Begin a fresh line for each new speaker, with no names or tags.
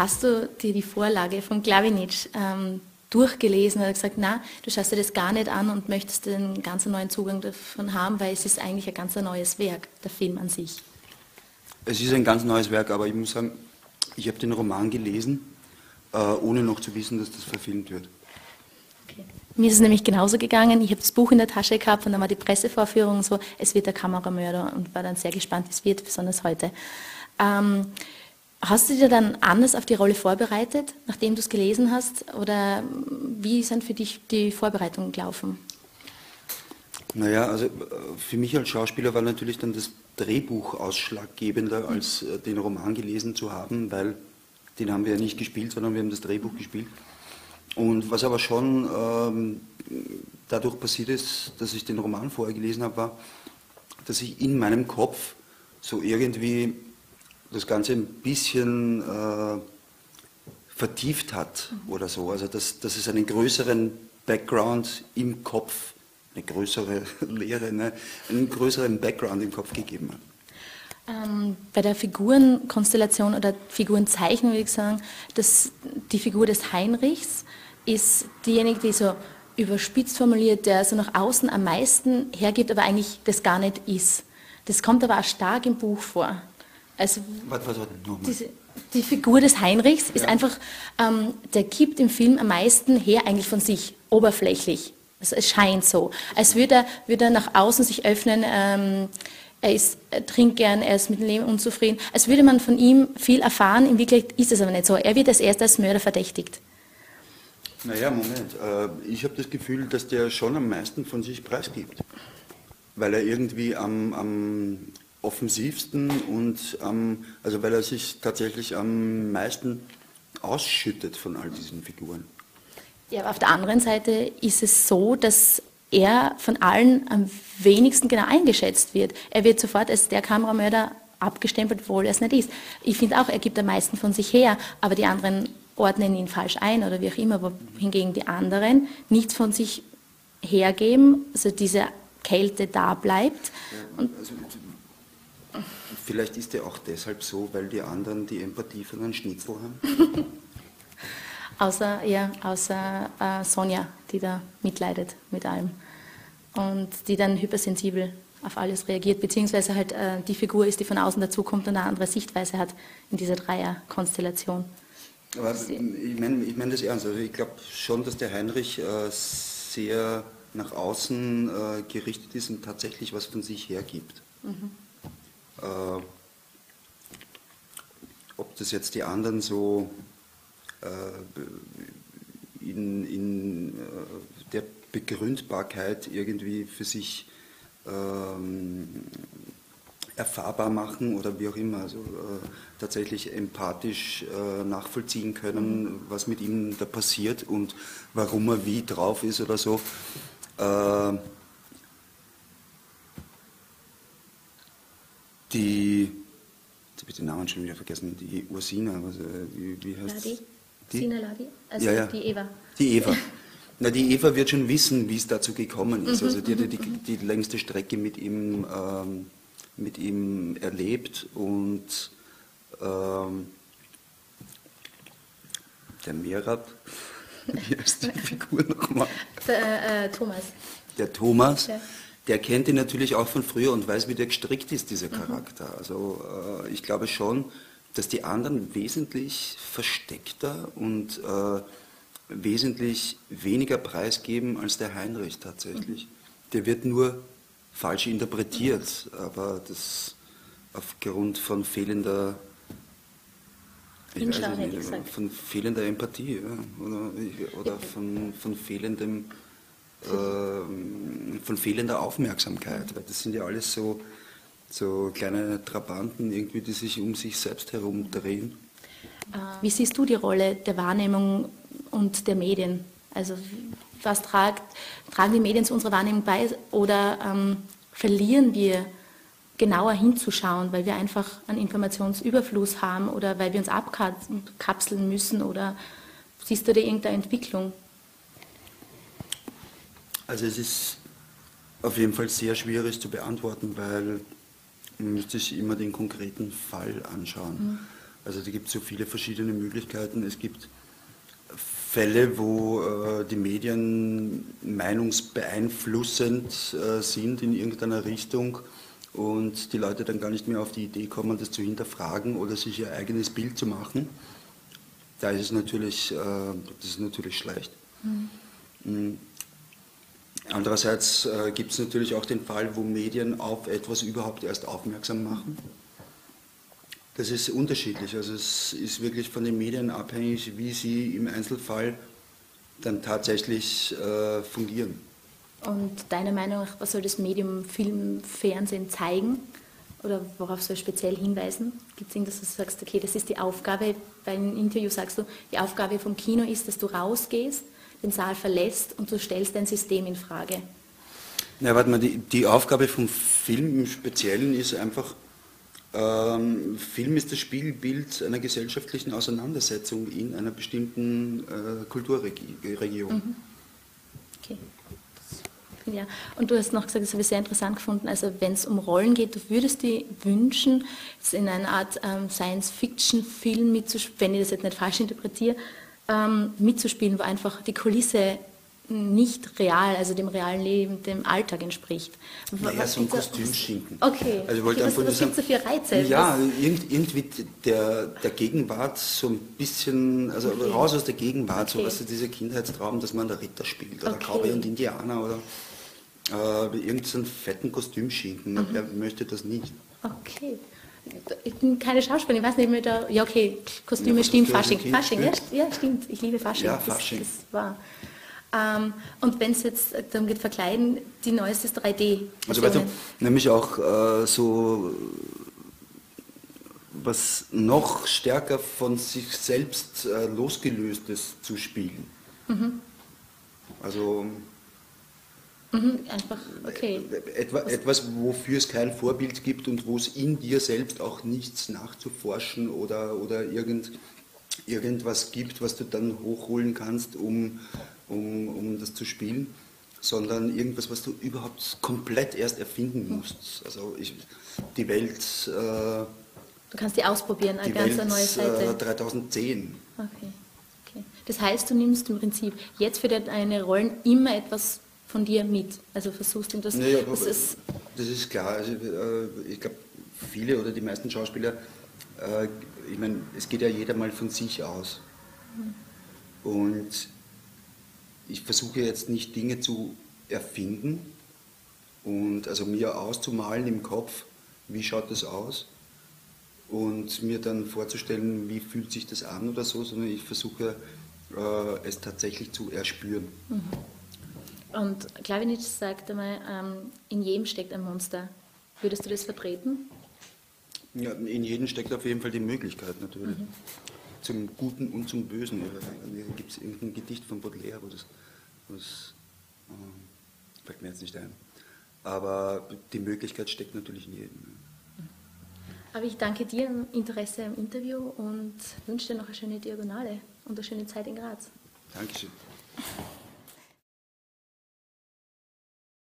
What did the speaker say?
Hast du dir die Vorlage von Glavinic ähm, durchgelesen oder gesagt, na, du schaust dir das gar nicht an und möchtest einen ganz neuen Zugang davon haben, weil es ist eigentlich ein ganz neues Werk, der Film an sich.
Es ist ein ganz neues Werk, aber ich muss sagen, ich habe den Roman gelesen, äh, ohne noch zu wissen, dass das verfilmt wird.
Okay. Mir ist es nämlich genauso gegangen. Ich habe das Buch in der Tasche gehabt und dann war die Pressevorführung so, es wird der Kameramörder und war dann sehr gespannt, wie es wird, besonders heute. Ähm, Hast du dir dann anders auf die Rolle vorbereitet, nachdem du es gelesen hast? Oder wie sind für dich die Vorbereitungen gelaufen?
Naja, also für mich als Schauspieler war natürlich dann das Drehbuch ausschlaggebender, als äh, den Roman gelesen zu haben, weil den haben wir ja nicht gespielt, sondern wir haben das Drehbuch gespielt. Und was aber schon ähm, dadurch passiert ist, dass ich den Roman vorher gelesen habe, war, dass ich in meinem Kopf so irgendwie das Ganze ein bisschen äh, vertieft hat oder so. Also dass, dass es einen größeren Background im Kopf, eine größere Lehre, ne, einen größeren Background im Kopf gegeben hat.
Ähm, bei der Figurenkonstellation oder Figurenzeichnung würde ich sagen, dass die Figur des Heinrichs ist diejenige, die so überspitzt formuliert, der so nach außen am meisten hergibt, aber eigentlich das gar nicht ist. Das kommt aber auch stark im Buch vor. Also was, was, was, diese, die Figur des Heinrichs ist ja. einfach, ähm, der gibt im Film am meisten her eigentlich von sich, oberflächlich. Also es scheint so. Als würde er, würde er nach außen sich öffnen, ähm, er, ist, er trinkt gern, er ist mit dem Leben unzufrieden. Als würde man von ihm viel erfahren, in Wirklichkeit ist es aber nicht so. Er wird als erster als Mörder verdächtigt.
Naja, Moment. Äh, ich habe das Gefühl, dass der schon am meisten von sich preisgibt. Weil er irgendwie am, am offensivsten und ähm, also weil er sich tatsächlich am meisten ausschüttet von all diesen Figuren.
Ja, aber auf der anderen Seite ist es so, dass er von allen am wenigsten genau eingeschätzt wird. Er wird sofort als der Kameramörder abgestempelt, obwohl er es nicht ist. Ich finde auch, er gibt am meisten von sich her, aber die anderen ordnen ihn falsch ein oder wie auch immer, wohingegen die anderen nichts von sich hergeben, also diese Kälte da bleibt.
Ja, also Vielleicht ist er auch deshalb so, weil die anderen die Empathie von einem Schnitzel haben.
außer ja, außer äh, Sonja, die da mitleidet mit allem und die dann hypersensibel auf alles reagiert, beziehungsweise halt äh, die Figur ist, die von außen dazukommt und eine andere Sichtweise hat in dieser Dreierkonstellation.
Aber ich meine ich mein das ernst. Also ich glaube schon, dass der Heinrich äh, sehr nach außen äh, gerichtet ist und tatsächlich was von sich hergibt. Mhm. Äh, ob das jetzt die anderen so äh, in, in äh, der Begründbarkeit irgendwie für sich ähm, erfahrbar machen oder wie auch immer, also äh, tatsächlich empathisch äh, nachvollziehen können, was mit ihm da passiert und warum er wie drauf ist oder so. Die, jetzt habe ich den Namen schon wieder vergessen, die Ursina, was, äh, wie, wie heißt
Ladi? Die? Sina Ladi? Also ja, ja. die Eva.
Die Eva. Na, die Eva wird schon wissen, wie es dazu gekommen ist. Mhm, also die hat die, die, die, längste Strecke mit ihm, ähm, mit ihm erlebt und ähm, der Merab, wie heißt die Figur nochmal?
Der, äh, Thomas.
Der Thomas. Ja der kennt ihn natürlich auch von früher und weiß, wie der gestrickt ist, dieser mhm. Charakter. Mhm. Also äh, ich glaube schon, dass die anderen wesentlich versteckter und äh, wesentlich weniger preisgeben als der Heinrich tatsächlich. Mhm. Der wird nur falsch interpretiert, mhm. aber das aufgrund von fehlender
nicht,
von fehlender Empathie ja, oder, oder von, von fehlendem von fehlender Aufmerksamkeit, weil das sind ja alles so, so kleine Trabanten, irgendwie, die sich um sich selbst herumdrehen.
Äh, wie siehst du die Rolle der Wahrnehmung und der Medien? Also was tragt, tragen die Medien zu unserer Wahrnehmung bei oder ähm, verlieren wir genauer hinzuschauen, weil wir einfach einen Informationsüberfluss haben oder weil wir uns abkapseln müssen oder siehst du da irgendeine Entwicklung?
Also es ist auf jeden Fall sehr schwierig zu beantworten, weil man müsste sich immer den konkreten Fall anschauen. Mhm. Also da gibt es so viele verschiedene Möglichkeiten. Es gibt Fälle, wo äh, die Medien meinungsbeeinflussend äh, sind in irgendeiner Richtung und die Leute dann gar nicht mehr auf die Idee kommen, das zu hinterfragen oder sich ihr eigenes Bild zu machen. Da ist es natürlich, äh, das ist natürlich schlecht. Mhm. Andererseits äh, gibt es natürlich auch den Fall, wo Medien auf etwas überhaupt erst aufmerksam machen. Das ist unterschiedlich. Also es ist wirklich von den Medien abhängig, wie sie im Einzelfall dann tatsächlich äh, fungieren.
Und deiner Meinung nach, was soll das Medium Film, Fernsehen zeigen? Oder worauf soll speziell hinweisen? Gibt es irgendwas, dass du sagst, okay, das ist die Aufgabe, bei einem Interview sagst du, die Aufgabe vom Kino ist, dass du rausgehst, den Saal verlässt und du stellst dein System in Frage?
Na, warte mal, die, die Aufgabe vom Film im Speziellen ist einfach, ähm, Film ist das Spiegelbild einer gesellschaftlichen Auseinandersetzung in einer bestimmten äh, Kulturregion. Mhm.
Okay. Ja, und du hast noch gesagt, das habe ich sehr interessant gefunden, also wenn es um Rollen geht, du würdest dir wünschen, in einer Art ähm, Science-Fiction-Film mitzuspielen, wenn ich das jetzt nicht falsch interpretiere, ähm, mitzuspielen, wo einfach die Kulisse nicht real, also dem realen Leben, dem Alltag entspricht.
Naja, so ein Kostümschinken.
Okay,
also ich wollte
okay, was, was gibt es für Reize?
Ja, irgendwie der, der Gegenwart so ein bisschen, also okay. raus aus der Gegenwart, okay. so was dieser Kindheitstraum, dass man der Ritter spielt oder okay. Cowboy und Indianer oder äh, irgendeinen fetten Kostümschinken. Mhm. Wer möchte das nicht?
Okay. Ich bin keine Schauspielerin, ich weiß nicht mehr da. Ja, okay, Kostüme ja, stimmt, Fasching. Fasching, ja, ja, stimmt. Ich liebe Fasching.
Ja, Fasching.
Das, das war. Ähm, und wenn es jetzt darum geht, verkleiden, die neueste 3D.
Also weißt du, nämlich auch äh, so was noch stärker von sich selbst äh, losgelöstes zu spielen. Mhm. Also
mhm, einfach, okay.
Etwa, etwas, wofür es kein Vorbild gibt und wo es in dir selbst auch nichts nachzuforschen oder, oder irgend, irgendwas gibt, was du dann hochholen kannst, um um, um das zu spielen, sondern irgendwas, was du überhaupt komplett erst erfinden musst. Also ich, die Welt. Äh,
du kannst die ausprobieren, eine ganz Welt, neue Seite.
Äh, 3010.
Okay. okay. Das heißt, du nimmst im Prinzip jetzt für deine Rollen immer etwas von dir mit. Also versuchst du das.
Naja, das, ist, das ist klar. Also, äh, ich glaube, viele oder die meisten Schauspieler, äh, ich meine, es geht ja jeder mal von sich aus. Mhm. Und ich versuche jetzt nicht Dinge zu erfinden und also mir auszumalen im Kopf, wie schaut das aus und mir dann vorzustellen, wie fühlt sich das an oder so, sondern ich versuche äh, es tatsächlich zu erspüren. Mhm.
Und Klavinitsch sagt einmal, ähm, in jedem steckt ein Monster. Würdest du das vertreten?
Ja, in jedem steckt auf jeden Fall die Möglichkeit natürlich. Mhm zum Guten und zum Bösen. Gibt es irgendein Gedicht von Baudelaire, wo das, wo das äh, fällt mir jetzt nicht ein. Aber die Möglichkeit steckt natürlich in jedem.
Aber ich danke dir im Interesse am Interview und wünsche dir noch eine schöne Diagonale und eine schöne Zeit in Graz.
Dankeschön.